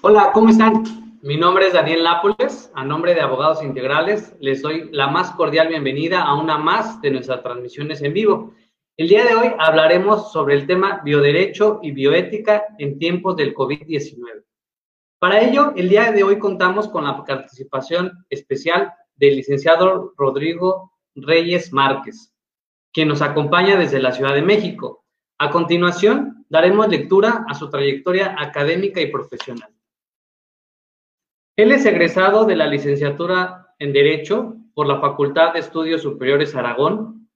Hola, ¿cómo están? Mi nombre es Daniel Nápoles. A nombre de Abogados Integrales, les doy la más cordial bienvenida a una más de nuestras transmisiones en vivo. El día de hoy hablaremos sobre el tema bioderecho y bioética en tiempos del COVID-19. Para ello, el día de hoy contamos con la participación especial del licenciado Rodrigo Reyes Márquez, quien nos acompaña desde la Ciudad de México. A continuación, daremos lectura a su trayectoria académica y profesional. Él es egresado de la licenciatura en Derecho por la Facultad de Estudios Superiores Aragón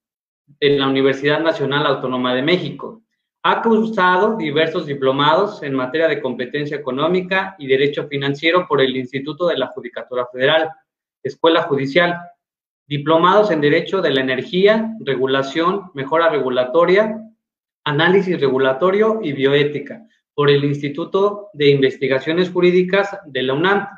en la Universidad Nacional Autónoma de México. Ha cursado diversos diplomados en materia de competencia económica y derecho financiero por el Instituto de la Judicatura Federal, Escuela Judicial, diplomados en Derecho de la Energía, Regulación, Mejora Regulatoria, Análisis Regulatorio y Bioética por el Instituto de Investigaciones Jurídicas de la UNAM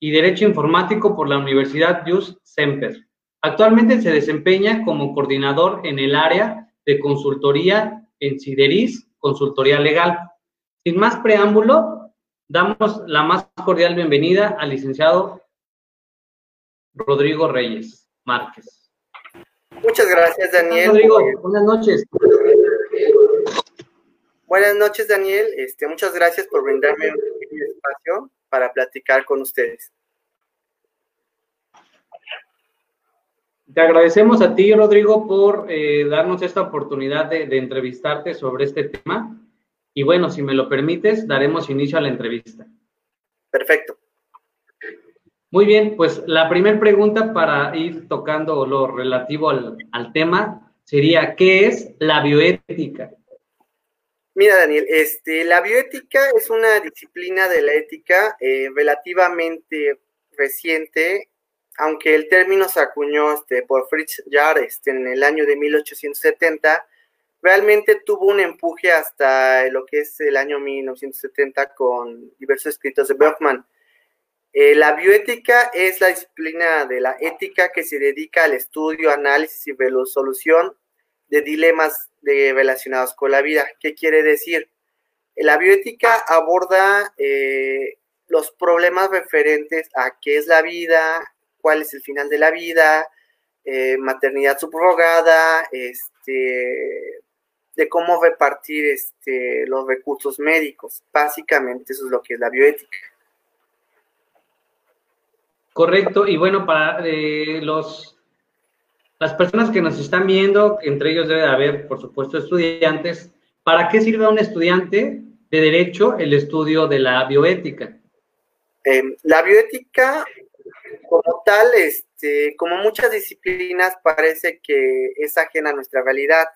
y Derecho Informático por la Universidad Jus Semper. Actualmente se desempeña como coordinador en el área de consultoría en Sideris, consultoría legal. Sin más preámbulo, damos la más cordial bienvenida al licenciado Rodrigo Reyes Márquez. Muchas gracias, Daniel. Rodrigo, buenas noches. Buenas noches, Daniel. Este, muchas gracias por brindarme un espacio para platicar con ustedes. Te agradecemos a ti, Rodrigo, por eh, darnos esta oportunidad de, de, entrevistarte sobre este tema. Y bueno, si me lo permites, daremos inicio a la entrevista. Perfecto. Muy bien, pues la primera pregunta para ir tocando lo relativo al, al tema sería, ¿qué es la bioética? Mira, Daniel, este, la bioética es una disciplina de la ética eh, relativamente reciente, aunque el término se acuñó este, por Fritz Jarr este, en el año de 1870, realmente tuvo un empuje hasta lo que es el año 1970 con diversos escritos de Bergman. Eh, la bioética es la disciplina de la ética que se dedica al estudio, análisis y resolución de dilemas de, relacionados con la vida. ¿Qué quiere decir? La bioética aborda eh, los problemas referentes a qué es la vida, cuál es el final de la vida, eh, maternidad subrogada, este, de cómo repartir este, los recursos médicos. Básicamente eso es lo que es la bioética. Correcto, y bueno, para eh, los las personas que nos están viendo, entre ellos debe haber, por supuesto, estudiantes, ¿para qué sirve a un estudiante de derecho el estudio de la bioética? Eh, la bioética, como tal, este, como muchas disciplinas, parece que es ajena a nuestra realidad.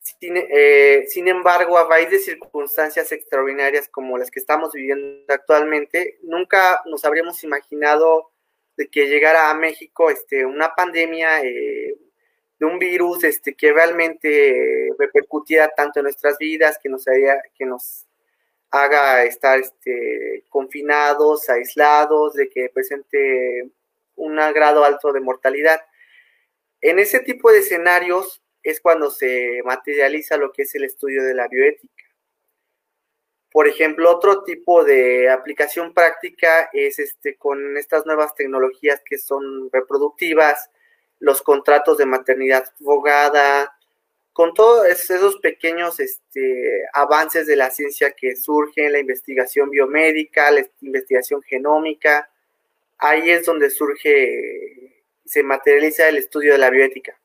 Sin, eh, sin, embargo, a raíz de circunstancias extraordinarias como las que estamos viviendo actualmente, nunca nos habríamos imaginado de que llegara a México este, una pandemia eh, de un virus este, que realmente repercutiera tanto en nuestras vidas, que nos, haya, que nos haga estar este, confinados, aislados, de que presente un grado alto de mortalidad. En ese tipo de escenarios es cuando se materializa lo que es el estudio de la bioética. Por ejemplo, otro tipo de aplicación práctica es este, con estas nuevas tecnologías que son reproductivas, los contratos de maternidad abogada, con todos esos pequeños este, avances de la ciencia que surgen, la investigación biomédica, la investigación genómica, ahí es donde surge, se materializa el estudio de la bioética.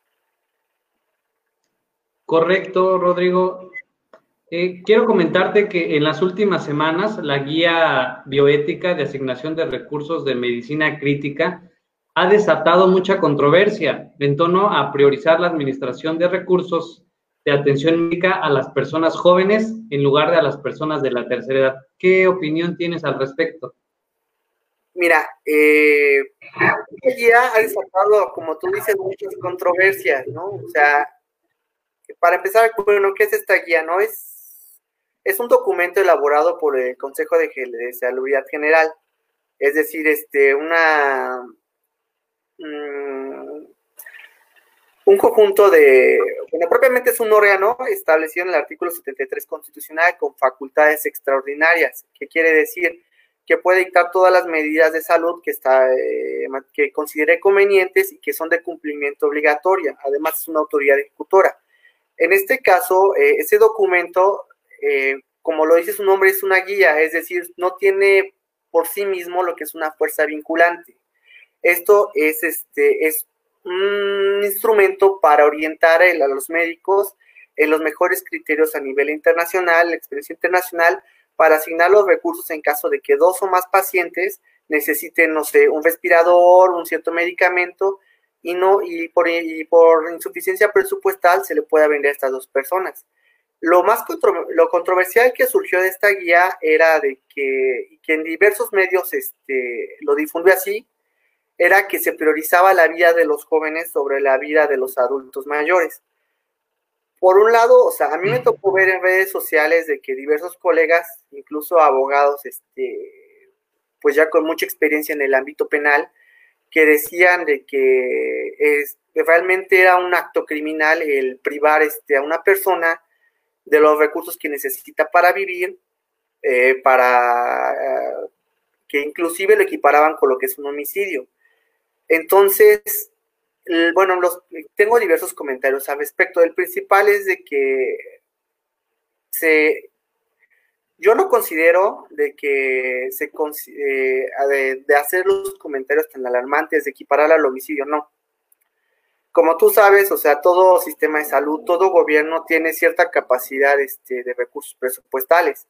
Correcto, Rodrigo. Eh, quiero comentarte que en las últimas semanas la guía bioética de asignación de recursos de medicina crítica ha desatado mucha controversia en torno a priorizar la administración de recursos de atención médica a las personas jóvenes en lugar de a las personas de la tercera edad. ¿Qué opinión tienes al respecto? Mira, eh, guía ha desatado, como tú dices, muchas controversias, ¿no? O sea, para empezar, bueno, ¿qué es esta guía? ¿No? Es es un documento elaborado por el Consejo de, Salubridad General, es decir, este, una, mm, un conjunto de, bueno, propiamente es un órgano establecido en el artículo 73 constitucional con facultades extraordinarias, que quiere decir que puede dictar todas las medidas de salud que, está, eh, que considere convenientes y que son de cumplimiento obligatoria. Además, es una autoridad ejecutora. En este caso, eh, ese documento, eh, como lo dice su nombre, es una guía, es decir, no tiene por sí mismo lo que es una fuerza vinculante. Esto es, este, es un instrumento para orientar a los médicos en los mejores criterios a nivel internacional, la experiencia internacional, para asignar los recursos en caso de que dos o más pacientes necesiten, no sé, un respirador, un cierto medicamento, y no, y por, insuficiencia presupuestal se le pueda vender a estas dos personas. Lo más lo controversial que surgió de esta guía era de que, que en diversos medios este, lo difundió así, era que se priorizaba la vida de los jóvenes sobre la vida de los adultos mayores. Por un lado, o sea, a mí me tocó ver en redes sociales de que diversos colegas, incluso abogados, este, pues ya con mucha experiencia en el ámbito penal, que decían de que, es, realmente era un acto criminal el privar este, a una persona de los recursos que necesita para vivir, eh, para eh, que inclusive lo equiparaban con lo que es un homicidio. Entonces, bueno, los, tengo diversos comentarios al respecto. El principal es de que yo no considero de que se eh, de, hacer los comentarios tan alarmantes de equiparar al homicidio, no. Como tú sabes, o sea, todo sistema de salud, todo gobierno tiene cierta capacidad este, de recursos presupuestales.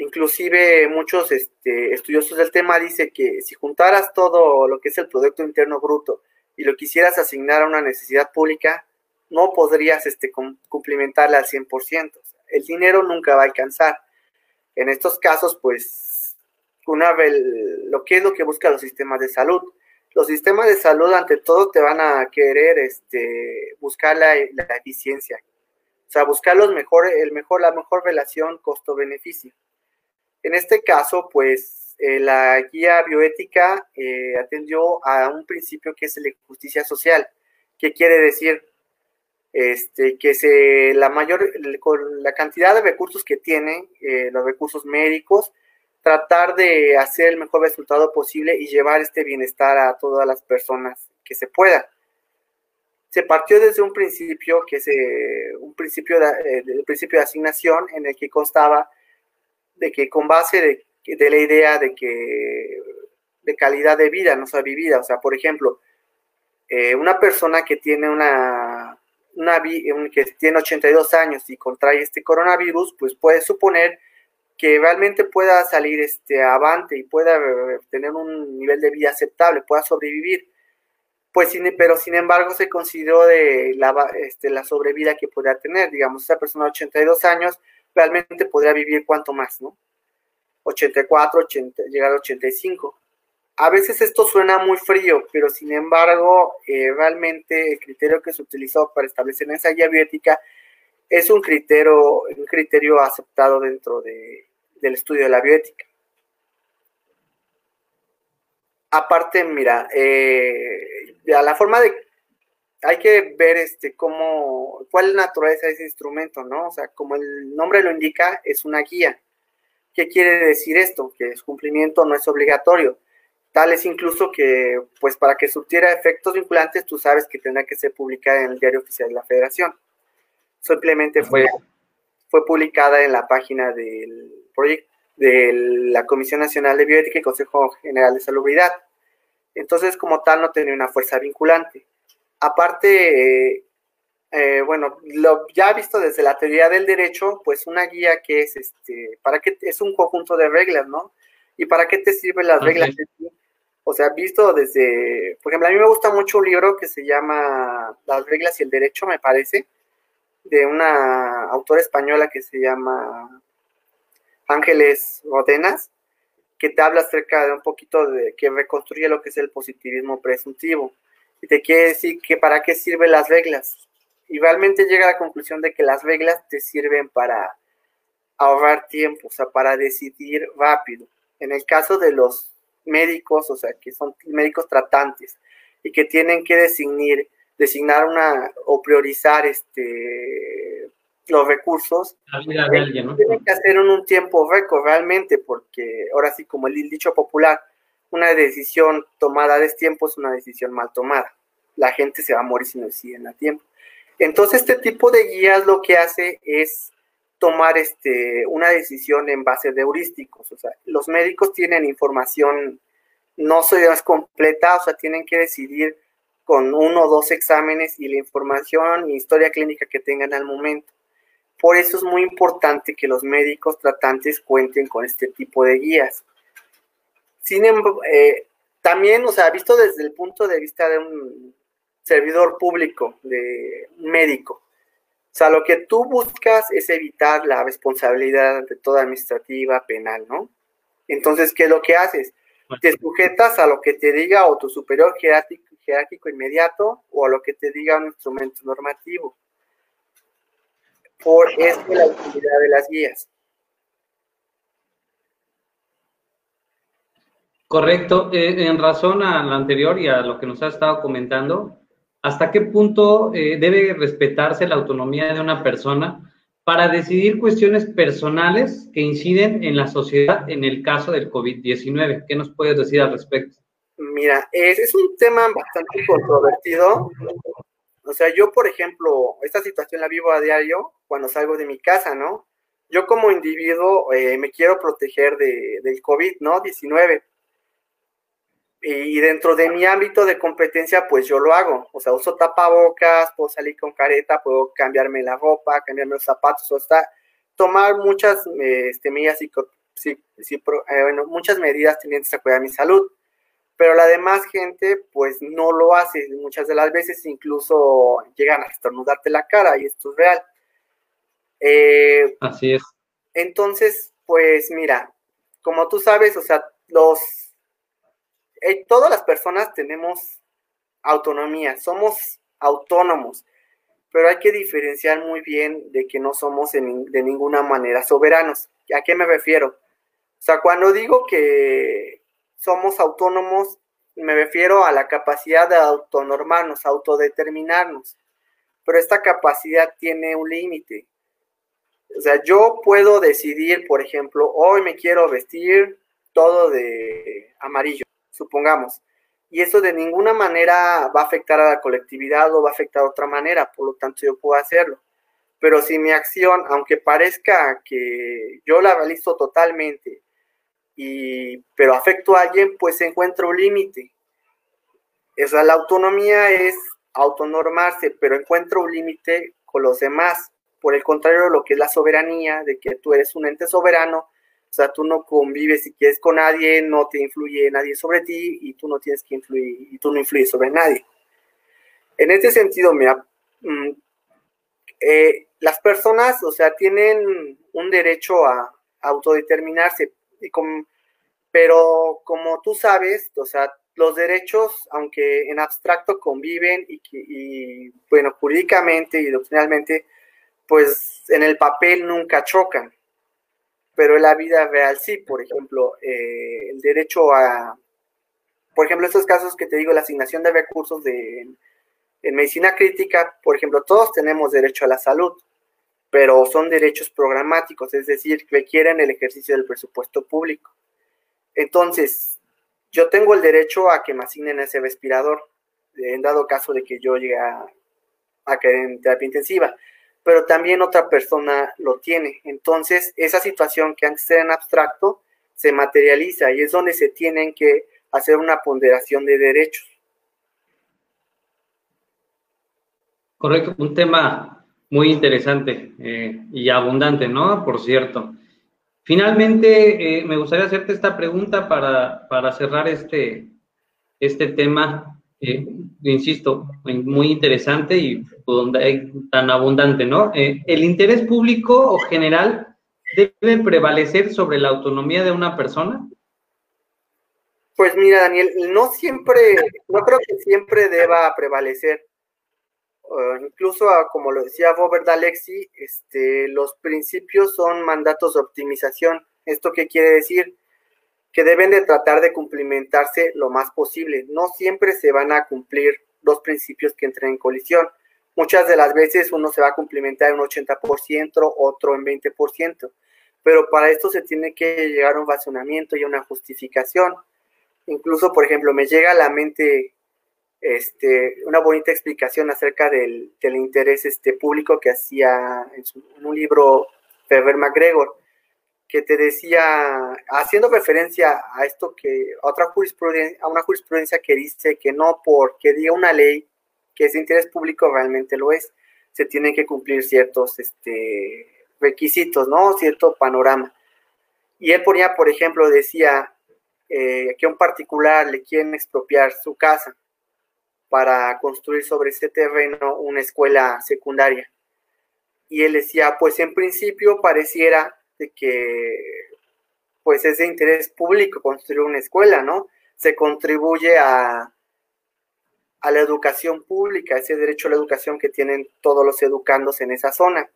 Inclusive muchos este, estudiosos del tema dicen que si juntaras todo lo que es el Producto Interno Bruto y lo quisieras asignar a una necesidad pública, no podrías este, cumplimentarla al 100%. El dinero nunca va a alcanzar. En estos casos, pues, una vez, lo que es lo que buscan los sistemas de salud. Los sistemas de salud, ante todo, te van a querer este, buscar la, la eficiencia. O sea, buscar los mejor, el mejor, la mejor relación costo-beneficio. En este caso, pues eh, la guía bioética eh, atendió a un principio que es la justicia social, que quiere decir este, que se, la mayor, con la cantidad de recursos que tiene, eh, los recursos médicos, tratar de hacer el mejor resultado posible y llevar este bienestar a todas las personas que se pueda. Se partió desde un principio que es un principio de, principio de asignación en el que constaba de que con base de, de la idea de que de calidad de vida, no sea vivida, o sea, por ejemplo, eh, una persona que tiene una, una que tiene 82 años y contrae este coronavirus, pues puede suponer que realmente pueda salir este avante y pueda eh, tener un nivel de vida aceptable, pueda sobrevivir. Pues, pero sin embargo se consideró de la, este, la sobrevida que podría tener, digamos, esa persona de 82 años realmente podría vivir cuánto más, ¿no? 84, 80, llegar a 85. A veces esto suena muy frío, pero sin embargo, eh, realmente el criterio que se utilizó para establecer esa guía bioética es un criterio, un criterio aceptado dentro de, del estudio de la bioética. Aparte, mira, eh, la forma de hay que ver este cómo, cuál es la naturaleza de ese instrumento, ¿no? O sea, como el nombre lo indica, es una guía. ¿Qué quiere decir esto? Que su cumplimiento no es obligatorio. Tal es incluso que, pues para que surtiera efectos vinculantes, tú sabes que tendrá que ser publicada en el diario oficial de la federación. Simplemente fue, fue publicada en la página del proyecto de la Comisión Nacional de Bioética y Consejo General de Salubridad. Entonces, como tal, no tenía una fuerza vinculante. Aparte, eh, eh, bueno, lo ya visto desde la teoría del derecho, pues una guía que es, este, para qué es un conjunto de reglas, ¿no? ¿Y para qué te sirven las reglas? O sea, visto desde, por ejemplo, a mí me gusta mucho un libro que se llama Las reglas y el derecho, me parece, de una autora española que se llama Ángeles Rodenas, que te habla acerca de un poquito de que reconstruye lo que es el positivismo presuntivo y te quiere decir que para qué sirven las reglas. Y realmente llega a la conclusión de que las reglas te sirven para ahorrar tiempo, o sea, para decidir rápido. En el caso de los médicos, o sea, que son médicos tratantes y que tienen que definir designar una o priorizar este los recursos, tienen que hacer en un tiempo récord realmente, porque ahora sí, como el dicho popular, una decisión tomada a destiempo es una decisión mal tomada. La gente se va a morir si no deciden a tiempo. Entonces, este tipo de guías lo que hace es tomar este, una decisión en base de heurísticos. O sea, los médicos tienen información no más completa, o sea, tienen que decidir con uno o dos exámenes y la información y historia clínica que tengan al momento. Por eso es muy importante que los médicos tratantes cuenten con este tipo de guías. Sin embargo, eh, también, o sea, visto desde el punto de vista de un servidor público, de un médico, o sea, lo que tú buscas es evitar la responsabilidad de toda administrativa, penal, ¿no? Entonces, ¿qué es lo que haces? Te sujetas a lo que te diga o tu superior jerárquico, jerárquico inmediato o a lo que te diga un instrumento normativo. Por eso la utilidad de las guías. Correcto. Eh, en razón a lo anterior y a lo que nos ha estado comentando, ¿hasta qué punto eh, debe respetarse la autonomía de una persona para decidir cuestiones personales que inciden en la sociedad en el caso del COVID-19? ¿Qué nos puedes decir al respecto? Mira, es, es, un tema bastante controvertido. O sea, yo, por ejemplo, esta situación la vivo a diario cuando salgo de mi casa, ¿no? Yo como individuo eh, me quiero proteger de, del COVID, ¿no? 19 y dentro de mi ámbito de competencia, pues yo lo hago. O sea, uso tapabocas, puedo salir con careta, puedo cambiarme la ropa, cambiarme los zapatos, o sea, tomar muchas este, medidas, eh, bueno, muchas medidas tenientes a cuidar mi salud. Pero la demás gente, pues no lo hace. Muchas de las veces incluso llegan a estornudarte la cara y esto es real. Eh, Así es. Entonces, pues mira, como tú sabes, o sea, los eh, todas las personas tenemos autonomía, somos autónomos, pero hay que diferenciar muy bien de que no somos de ninguna manera soberanos. ¿A qué me refiero? O sea, cuando digo que somos autónomos, me refiero a la capacidad de autonormarnos, autodeterminarnos, pero esta capacidad tiene un límite. O sea, yo puedo decidir, por ejemplo, hoy me quiero vestir todo de amarillo supongamos. Y eso de ninguna manera va a afectar a la colectividad o va a afectar de otra manera, por lo tanto yo puedo hacerlo. Pero si mi acción, aunque parezca que yo la realizo totalmente, y, pero afecto a alguien, pues se encuentra un límite. O sea, la autonomía es autonormarse, pero encuentra un límite con los demás. Por el contrario, lo que es la soberanía, de que tú eres un ente soberano, o sea, tú no convives si quieres con nadie, no te influye nadie sobre ti y tú no tienes que influir y tú no influyes sobre nadie. En este sentido, mira, mm, eh, las personas, o sea, tienen un derecho a, autodeterminarse, y pero como tú sabes, o sea, los derechos, aunque en abstracto conviven y bueno, jurídicamente y doctrinalmente, pues en el papel nunca chocan pero en la vida real sí, por ejemplo, eh, el derecho a, por ejemplo, estos casos que te digo, la asignación de recursos de, en medicina crítica, por ejemplo, todos tenemos derecho a la salud, pero son derechos programáticos, es decir, requieren el ejercicio del presupuesto público. Entonces, yo tengo el derecho a que me asignen ese respirador, en dado caso de que yo llegue a, a caer en terapia intensiva pero también otra persona lo tiene. Entonces, esa situación que antes era en abstracto se materializa y es donde se tienen que hacer una ponderación de derechos. Correcto, un tema muy interesante eh, y abundante, ¿no? Por cierto. Finalmente, eh, me gustaría hacerte esta pregunta para, para cerrar este, este tema eh, insisto, muy interesante y tan abundante, ¿no? Eh, ¿El interés público o general debe prevalecer sobre la autonomía de una persona? Pues mira, Daniel, no siempre, no creo que siempre deba prevalecer. incluso, como lo decía Robert Alexi, este, los principios son mandatos de optimización. ¿Esto qué quiere decir? Que deben de tratar de cumplimentarse lo más posible. No siempre se van a cumplir dos principios que entren en colisión. Muchas de las veces uno se va a complementar en un 80%, otro en 20%, pero para esto se tiene que llegar a un razonamiento y a una justificación. Incluso, por ejemplo, me llega a la mente este, una bonita explicación acerca del, interés este, público que hacía en, en un libro Ferber McGregor, que te decía, haciendo referencia a esto que, a otra jurisprudencia, a una jurisprudencia que dice que no porque diga una ley que es de interés público realmente lo es, se tienen que cumplir ciertos este, requisitos, ¿no? Cierto panorama. Y él ponía, por ejemplo, decía eh, que a un particular le quieren expropiar su casa para construir sobre ese terreno una escuela secundaria. Y él decía, pues en principio pareciera de que pues es de interés público construir una escuela, ¿no? Se contribuye a, la educación pública, ese derecho a la educación que tienen todos los educandos en esa zona.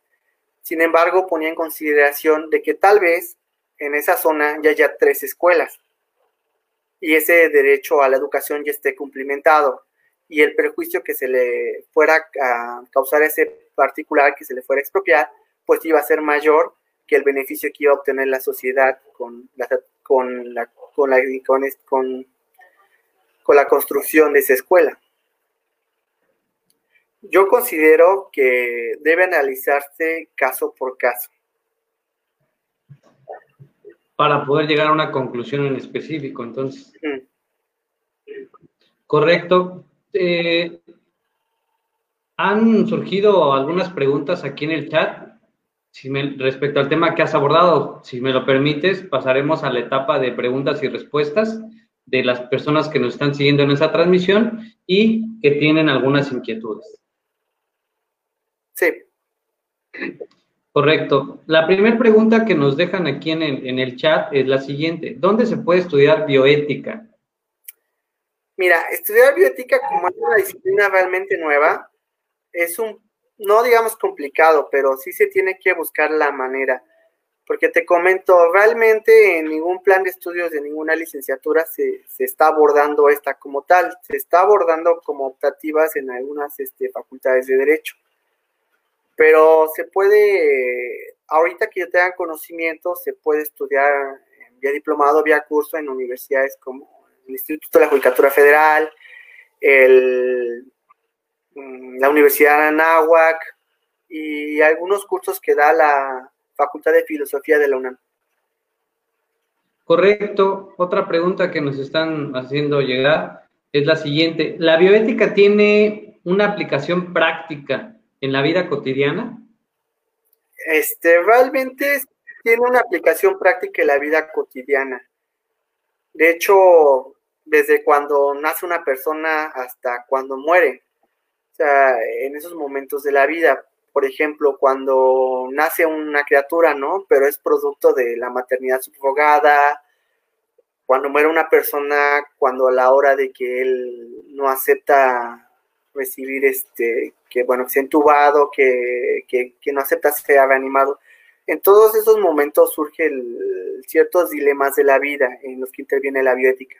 Sin embargo, ponía en consideración de que tal vez en esa zona ya haya tres escuelas y ese derecho a la educación ya esté cumplimentado y el perjuicio que se le fuera a causar a ese particular que se le fuera a expropiar, pues iba a ser mayor que el beneficio que iba a obtener la sociedad con la, con la, con la, con, con la construcción de esa escuela. Yo considero que debe analizarse caso por caso. Para poder llegar a una conclusión en específico, entonces. Correcto. Eh, han surgido algunas preguntas aquí en el chat si respecto al tema que has abordado, si me lo permites, pasaremos a la etapa de preguntas y respuestas de las personas que nos están siguiendo en esa transmisión y que tienen algunas inquietudes. Sí. Correcto. La primera pregunta que nos dejan aquí en el, en el chat es la siguiente. ¿Dónde se puede estudiar bioética? Mira, estudiar bioética como una disciplina realmente nueva es un no digamos complicado, pero sí se tiene que buscar la manera. Porque te comento, realmente en ningún plan de estudios de ninguna licenciatura se, está abordando esta como tal, se está abordando como optativas en algunas este, facultades de derecho. Pero se puede, ahorita que ya tengan conocimiento, se puede estudiar vía diplomado, vía curso en universidades como el Instituto de la Judicatura Federal, el la Universidad de Anáhuac y algunos cursos que da la Facultad de Filosofía de la UNAM. Correcto. Otra pregunta que nos están haciendo llegar es la siguiente. ¿La bioética tiene una aplicación práctica en la vida cotidiana? Este, realmente tiene una aplicación práctica en la vida cotidiana. De hecho, desde cuando nace una persona hasta cuando muere. Sea, en esos momentos de la vida, por ejemplo, cuando nace una criatura, ¿no? Pero es producto de la maternidad subrogada, cuando muere una persona, cuando a la hora de que él no acepta recibir este, que bueno, que sea entubado, que, que, no acepta ser reanimado. En todos esos momentos surgen ciertos dilemas de la vida en los que interviene la bioética.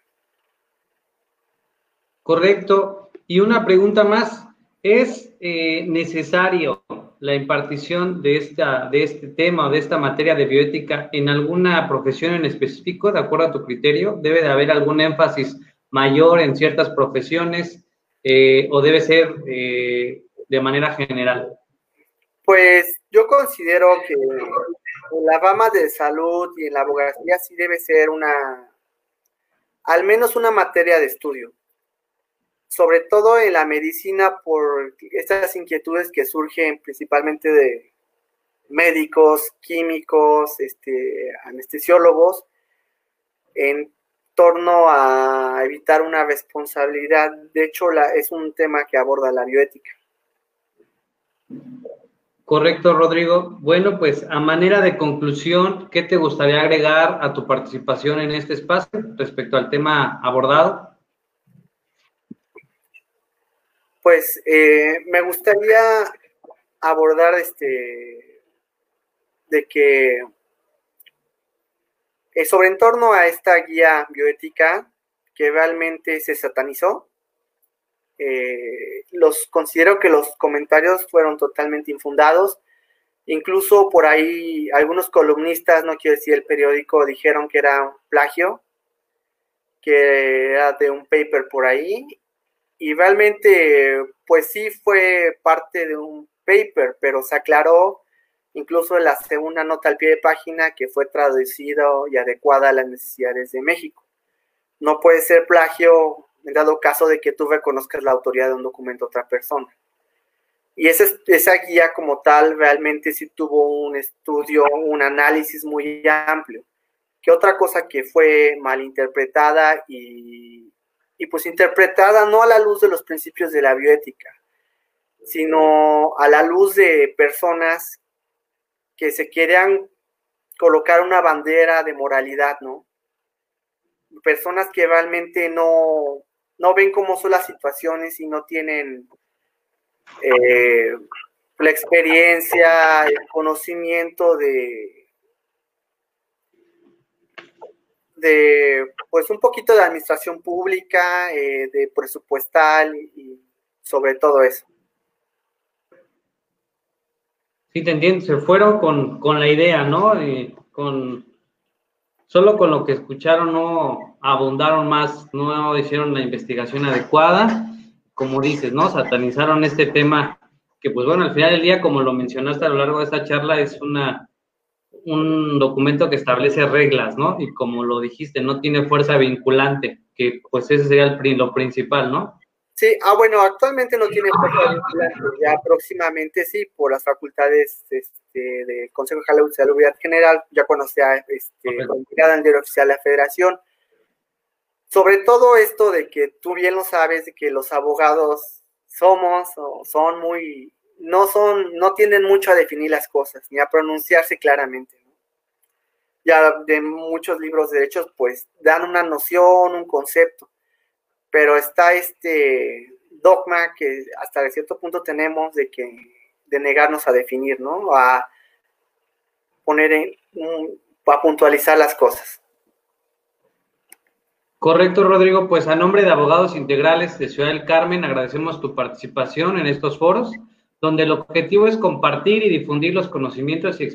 Correcto. Y una pregunta más. ¿Es eh, necesario la impartición de, esta, de este tema o de esta materia de bioética en alguna profesión en específico, de acuerdo a tu criterio? ¿Debe de haber algún énfasis mayor en ciertas profesiones eh, o debe ser eh, de manera general? Pues yo considero que en la rama de salud y en la abogacía sí debe ser una, al menos una materia de estudio sobre todo en la medicina por estas inquietudes que surgen principalmente de médicos, químicos, este, anestesiólogos, en torno a evitar una responsabilidad. De hecho, la, es un tema que aborda la bioética. Correcto, Rodrigo. Bueno, pues a manera de conclusión, ¿qué te gustaría agregar a tu participación en este espacio respecto al tema abordado? Pues eh, me gustaría abordar este de que eh, sobre en torno a esta guía bioética que realmente se satanizó, eh, los considero que los comentarios fueron totalmente infundados. Incluso por ahí algunos columnistas, no quiero decir el periódico, dijeron que era un plagio, que era de un paper por ahí. Y realmente, pues sí fue parte de un paper, pero se aclaró incluso en la segunda nota al pie de página que fue traducido y adecuada a las necesidades de México. No puede ser plagio en dado caso de que tú reconozcas la autoría de un documento a otra persona. Y esa, esa guía como tal realmente sí tuvo un estudio, un análisis muy amplio. Que otra cosa que fue malinterpretada y, y pues interpretada no a la luz de los principios de la bioética, sino a la luz de personas que se querían colocar una bandera de moralidad, ¿no? Personas que realmente no, no ven cómo son las situaciones y no tienen eh, la experiencia, el conocimiento de, de, pues un poquito de administración pública, eh, de presupuestal y sobre todo eso. Sí, te entiendo, se fueron con, con la idea, ¿no? con solo con lo que escucharon no abundaron más, no hicieron la investigación adecuada, como dices, ¿no? Satanizaron este tema que pues bueno, al final del día, como lo mencionaste a lo largo de esta charla, es una, un documento que establece reglas, ¿no? Y como lo dijiste, no tiene fuerza vinculante, que pues ese sería el, lo principal, ¿no? Sí, ah, bueno, actualmente no tiene fuerza vinculante, ya próximamente sí, por las facultades este, del Consejo de Salubridad General, ya cuando sea este, en el diario oficial de la Federación. Sobre todo esto de que tú bien lo sabes, de que los abogados somos o son muy, no son, no tienden mucho a definir las cosas, ni a pronunciarse claramente. Ya de muchos libros de derechos, pues dan una noción, un concepto pero está este dogma que hasta cierto punto tenemos de que de negarnos a definir, ¿no? A poner en, a puntualizar las cosas. Correcto, Rodrigo. Pues a nombre de Abogados Integrales de Ciudad del Carmen, agradecemos tu participación en estos foros, donde el objetivo es compartir y difundir los conocimientos y experiencias